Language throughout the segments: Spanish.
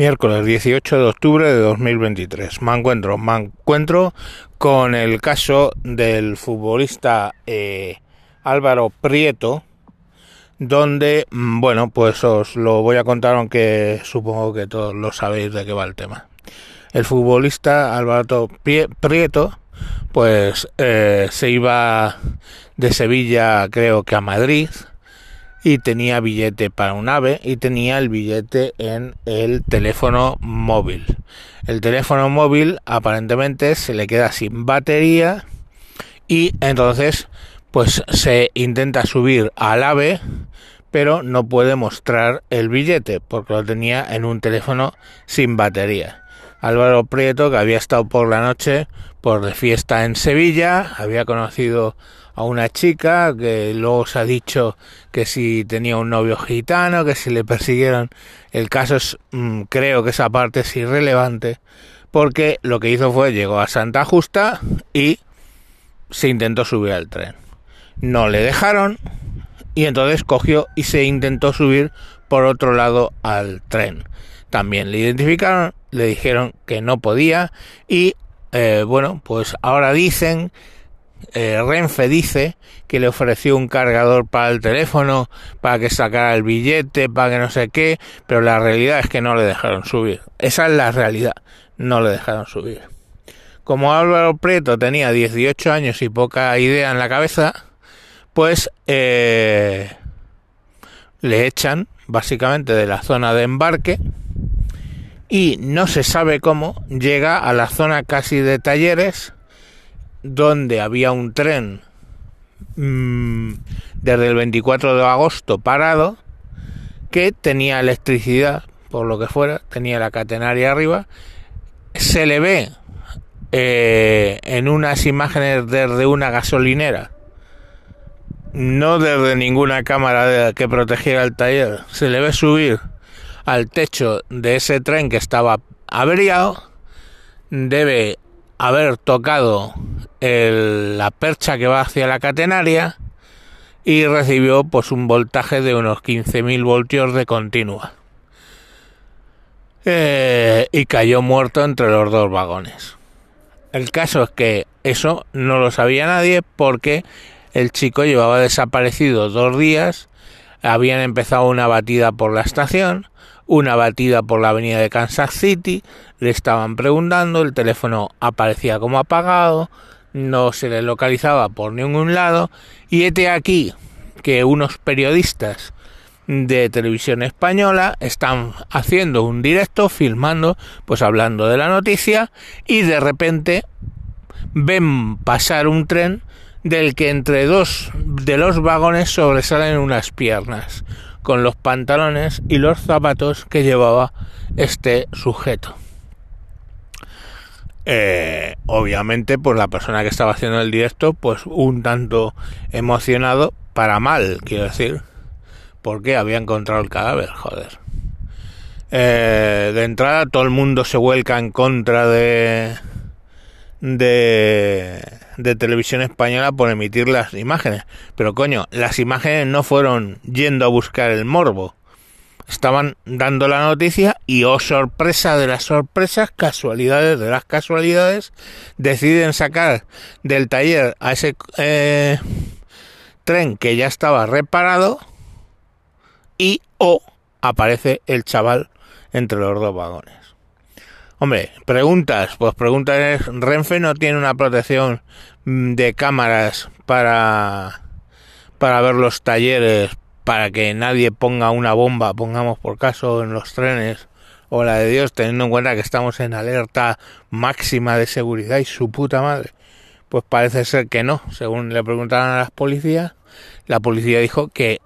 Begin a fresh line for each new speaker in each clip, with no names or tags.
Miércoles 18 de octubre de 2023. Me encuentro, me encuentro con el caso del futbolista eh, Álvaro Prieto, donde, mm, bueno, pues os lo voy a contar, aunque supongo que todos lo sabéis de qué va el tema. El futbolista Álvaro Prieto, pues eh, se iba de Sevilla, creo que a Madrid, y tenía billete para un ave y tenía el billete en el teléfono móvil. El teléfono móvil aparentemente se le queda sin batería y entonces pues se intenta subir al ave pero no puede mostrar el billete porque lo tenía en un teléfono sin batería. Álvaro Prieto, que había estado por la noche por de fiesta en Sevilla, había conocido a una chica que luego se ha dicho que si tenía un novio gitano, que si le persiguieron. El caso es, mm, creo que esa parte es irrelevante, porque lo que hizo fue llegó a Santa Justa y se intentó subir al tren. No le dejaron y entonces cogió y se intentó subir por otro lado al tren. También le identificaron, le dijeron que no podía y eh, bueno, pues ahora dicen eh, Renfe dice que le ofreció un cargador para el teléfono, para que sacara el billete, para que no sé qué, pero la realidad es que no le dejaron subir. Esa es la realidad, no le dejaron subir. Como Álvaro Prieto tenía 18 años y poca idea en la cabeza, pues eh, le echan básicamente de la zona de embarque y no se sabe cómo llega a la zona casi de talleres donde había un tren mm, desde el 24 de agosto parado que tenía electricidad, por lo que fuera, tenía la catenaria arriba, se le ve eh, en unas imágenes desde una gasolinera, no desde ninguna cámara que protegiera el taller, se le ve subir al techo de ese tren que estaba averiado, debe haber tocado la percha que va hacia la catenaria y recibió pues un voltaje de unos 15.000 voltios de continua. Eh, y cayó muerto entre los dos vagones. El caso es que eso no lo sabía nadie porque el chico llevaba desaparecido dos días, habían empezado una batida por la estación, una batida por la avenida de Kansas City, le estaban preguntando, el teléfono aparecía como apagado, no se le localizaba por ningún lado y este aquí que unos periodistas de televisión española están haciendo un directo filmando pues hablando de la noticia y de repente ven pasar un tren del que entre dos de los vagones sobresalen unas piernas con los pantalones y los zapatos que llevaba este sujeto. Eh, obviamente, pues la persona que estaba haciendo el directo, pues un tanto emocionado para mal, quiero decir, porque había encontrado el cadáver, joder. Eh, de entrada, todo el mundo se vuelca en contra de, de, televisión española por emitir las imágenes. Pero coño, las imágenes no fueron yendo a buscar el morbo estaban dando la noticia y oh sorpresa de las sorpresas, casualidades de las casualidades, deciden sacar del taller a ese eh, tren que ya estaba reparado y oh, aparece el chaval entre los dos vagones. Hombre, preguntas, pues preguntas, Renfe no tiene una protección mm, de cámaras para para ver los talleres para que nadie ponga una bomba, pongamos por caso, en los trenes o la de Dios, teniendo en cuenta que estamos en alerta máxima de seguridad y su puta madre. Pues parece ser que no. Según le preguntaron a las policías, la policía dijo que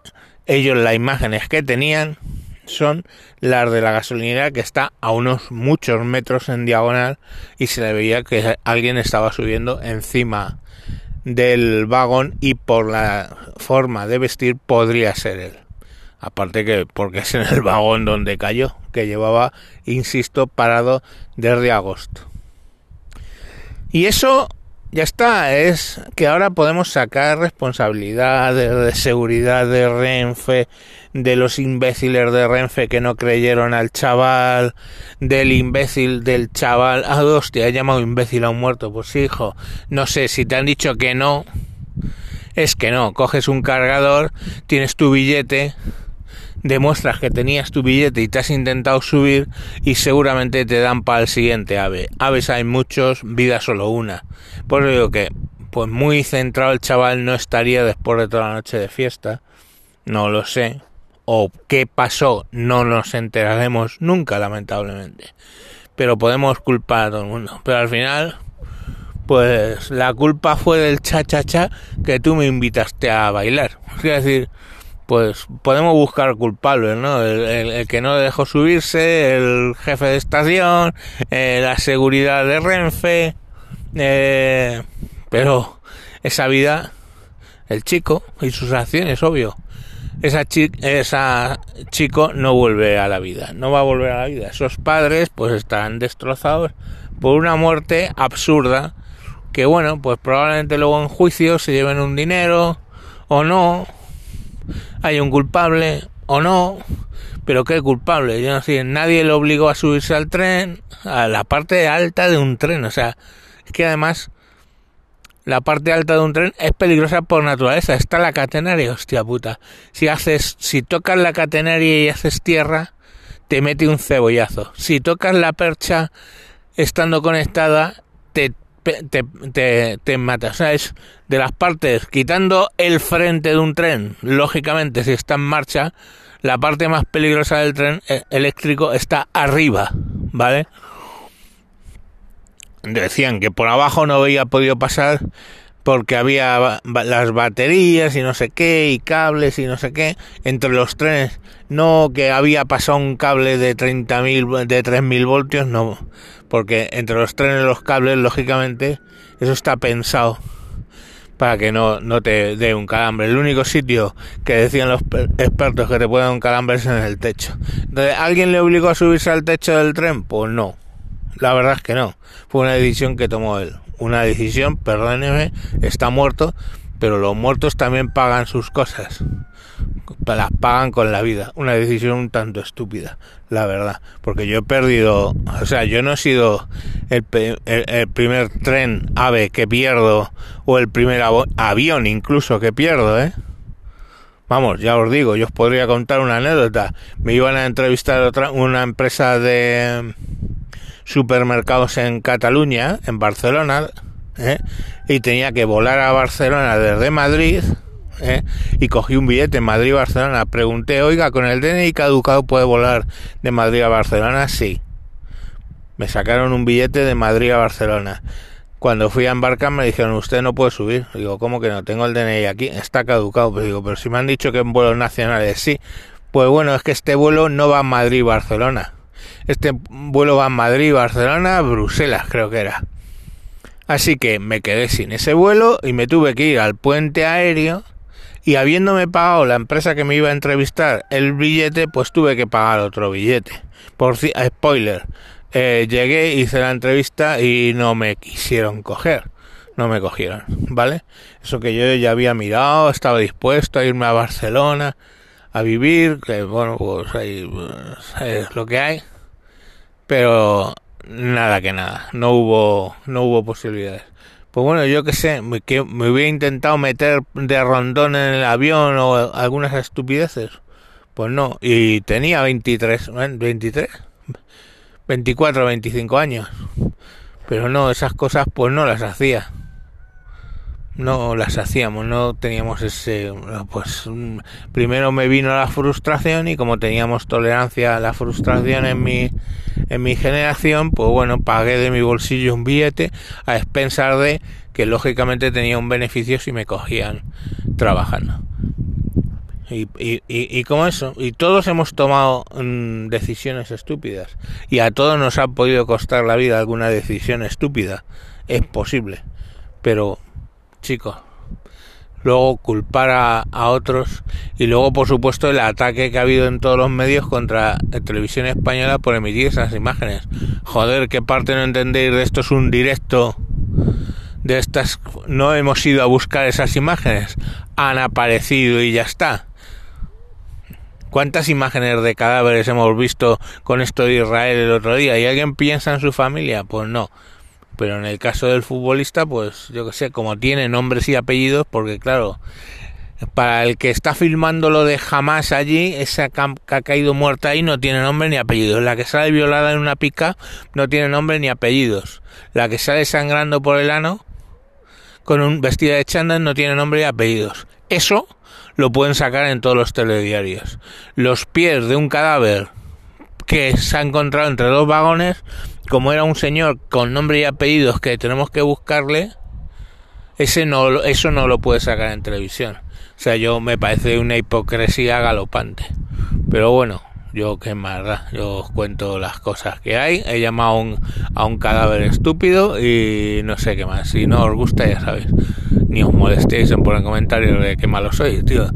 ellos las imágenes que tenían son las de la gasolinera que está a unos muchos metros en diagonal y se le veía que alguien estaba subiendo encima del vagón y por la forma de vestir podría ser él. Aparte que porque es en el vagón donde cayó, que llevaba, insisto, parado desde agosto. Y eso ya está, es que ahora podemos sacar responsabilidades de seguridad de Renfe, de los imbéciles de Renfe que no creyeron al chaval, del imbécil del chaval, ah, hostia, he llamado imbécil a un muerto, pues hijo, no sé, si te han dicho que no, es que no, coges un cargador, tienes tu billete, demuestras que tenías tu billete y te has intentado subir y seguramente te dan para el siguiente ave. Aves hay muchos, vida solo una. Por eso digo que, pues muy centrado el chaval no estaría después de toda la noche de fiesta. No lo sé. O qué pasó, no nos enteraremos nunca, lamentablemente. Pero podemos culpar a todo el mundo. Pero al final, pues la culpa fue del cha-cha-cha que tú me invitaste a bailar. Es decir, pues podemos buscar culpables, ¿no? El, que no dejó subirse, el jefe de estación, eh, la seguridad de Renfe, eh, pero esa vida, el chico y sus acciones, obvio. Esa, esa chico no vuelve a la vida, no va a volver a la vida. Esos padres pues están destrozados por una muerte absurda que bueno, pues probablemente luego en juicio se lleven un dinero o no, hay un culpable o no, pero ¿qué culpable? Yo no sé, nadie le obligó a subirse al tren, a la parte alta de un tren, o sea, es que además la parte alta de un tren es peligrosa por naturaleza, está la catenaria, hostia puta. Si haces, si tocas la catenaria y haces tierra, te mete un cebollazo. Si tocas la percha estando conectada, te te, es de las partes, quitando el frente de un tren, lógicamente, si está en marcha, la parte más peligrosa del tren eh, eléctrico está arriba, ¿vale? Decían que por abajo no había podido pasar porque había las baterías y no sé qué, y cables y no sé qué, entre los trenes, no que había pasado un cable de 30.000, de 3.000 voltios, no, porque entre los trenes y los cables, lógicamente, eso está pensado para que no, no te dé un calambre. El único sitio que decían los expertos que te puede dar un calambre es en el techo. Entonces, ¿alguien le obligó a subirse al techo del tren? Pues no. La verdad es que no. Fue una decisión que tomó él. Una decisión, perdóneme, está muerto, pero los muertos también pagan sus cosas las pagan con la vida. Una decisión un tanto estúpida, la verdad. Porque yo he perdido, o sea, yo no he sido el, el, primer tren ave que pierdo o el primer avión incluso que pierdo, ¿eh? Vamos, ya os digo, yo os podría contar una anécdota. Me iban a entrevistar otra, una empresa de supermercados en Cataluña, en Barcelona, ¿eh? y tenía que volar a Barcelona desde Madrid ¿eh? y cogí un billete en Madrid Barcelona. Pregunté, oiga, ¿con el DNI caducado puede volar de Madrid a Barcelona? Sí. Me sacaron un billete de Madrid a Barcelona. Cuando fui a embarcar me dijeron, usted no puede subir. Digo, ¿cómo que no? Tengo el DNI aquí, está caducado. Pero digo, pero si me han dicho que en vuelos nacionales sí. Pues bueno, es que este vuelo no va a Madrid-Barcelona. Este vuelo va a Madrid-Barcelona, Bruselas creo que era. Así que me quedé sin ese vuelo y me tuve que ir al puente aéreo y habiéndome pagado la empresa que me iba a entrevistar el billete, pues tuve que pagar otro billete. Por spoiler, eh, llegué, hice la entrevista y no me quisieron coger. No me cogieron, ¿vale? Eso que yo ya había mirado, estaba dispuesto a irme a Barcelona a vivir, que bueno, pues ahí pues, es lo que hay. Pero nada que nada, no hubo, no hubo posibilidades. Pues bueno, yo qué sé, que me hubiera intentado meter de rondón en el avión o algunas estupideces. Pues no, y tenía 23, 23, 24, 25 años. Pero no, esas cosas pues no las hacía no las hacíamos, no teníamos ese, pues primero me vino la frustración y como teníamos tolerancia a la frustración en mi, en mi generación, pues bueno, pagué de mi bolsillo un billete a expensar de que lógicamente tenía un beneficio si me cogían trabajando. Y, y, y, como eso, y todos hemos tomado mm, decisiones estúpidas y a todos nos ha podido costar la vida alguna decisión estúpida, es posible, pero chicos. Luego culpar a, otros y luego, por supuesto, el ataque que ha habido en todos los medios contra la televisión española por emitir esas imágenes. Joder, ¿qué parte no entendéis de esto? Es un directo de estas no hemos ido a buscar esas imágenes, han aparecido y ya está. ¿Cuántas imágenes de cadáveres hemos visto con esto de Israel el otro día? ¿Y alguien piensa en su familia? Pues no. Pero en el caso del futbolista, pues yo que sé, como tiene nombres y apellidos, porque claro, para el que está filmando lo de jamás allí, esa que ha caído muerta ahí no tiene nombre ni apellidos. La que sale violada en una pica no tiene nombre ni apellidos. La que sale sangrando por el ano con un vestido de chándal no tiene nombre ni apellidos. Eso lo pueden sacar en todos los telediarios. Los pies de un cadáver que se ha encontrado entre dos vagones, como era un señor con nombre y apellidos que tenemos que buscarle, ese no, eso no lo puede sacar en televisión. O sea, yo me parece una hipocresía galopante. Pero bueno, yo qué más yo os cuento las cosas que hay. He llamado a un, a un cadáver estúpido y no sé qué más. Si no os gusta, ya sabéis. Ni os molestéis en poner comentarios de qué malo soy, tío.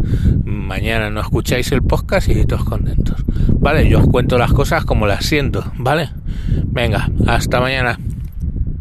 Mañana no escucháis el podcast y todos contentos. Vale, yo os cuento las cosas como las siento, ¿vale? Venga, hasta mañana.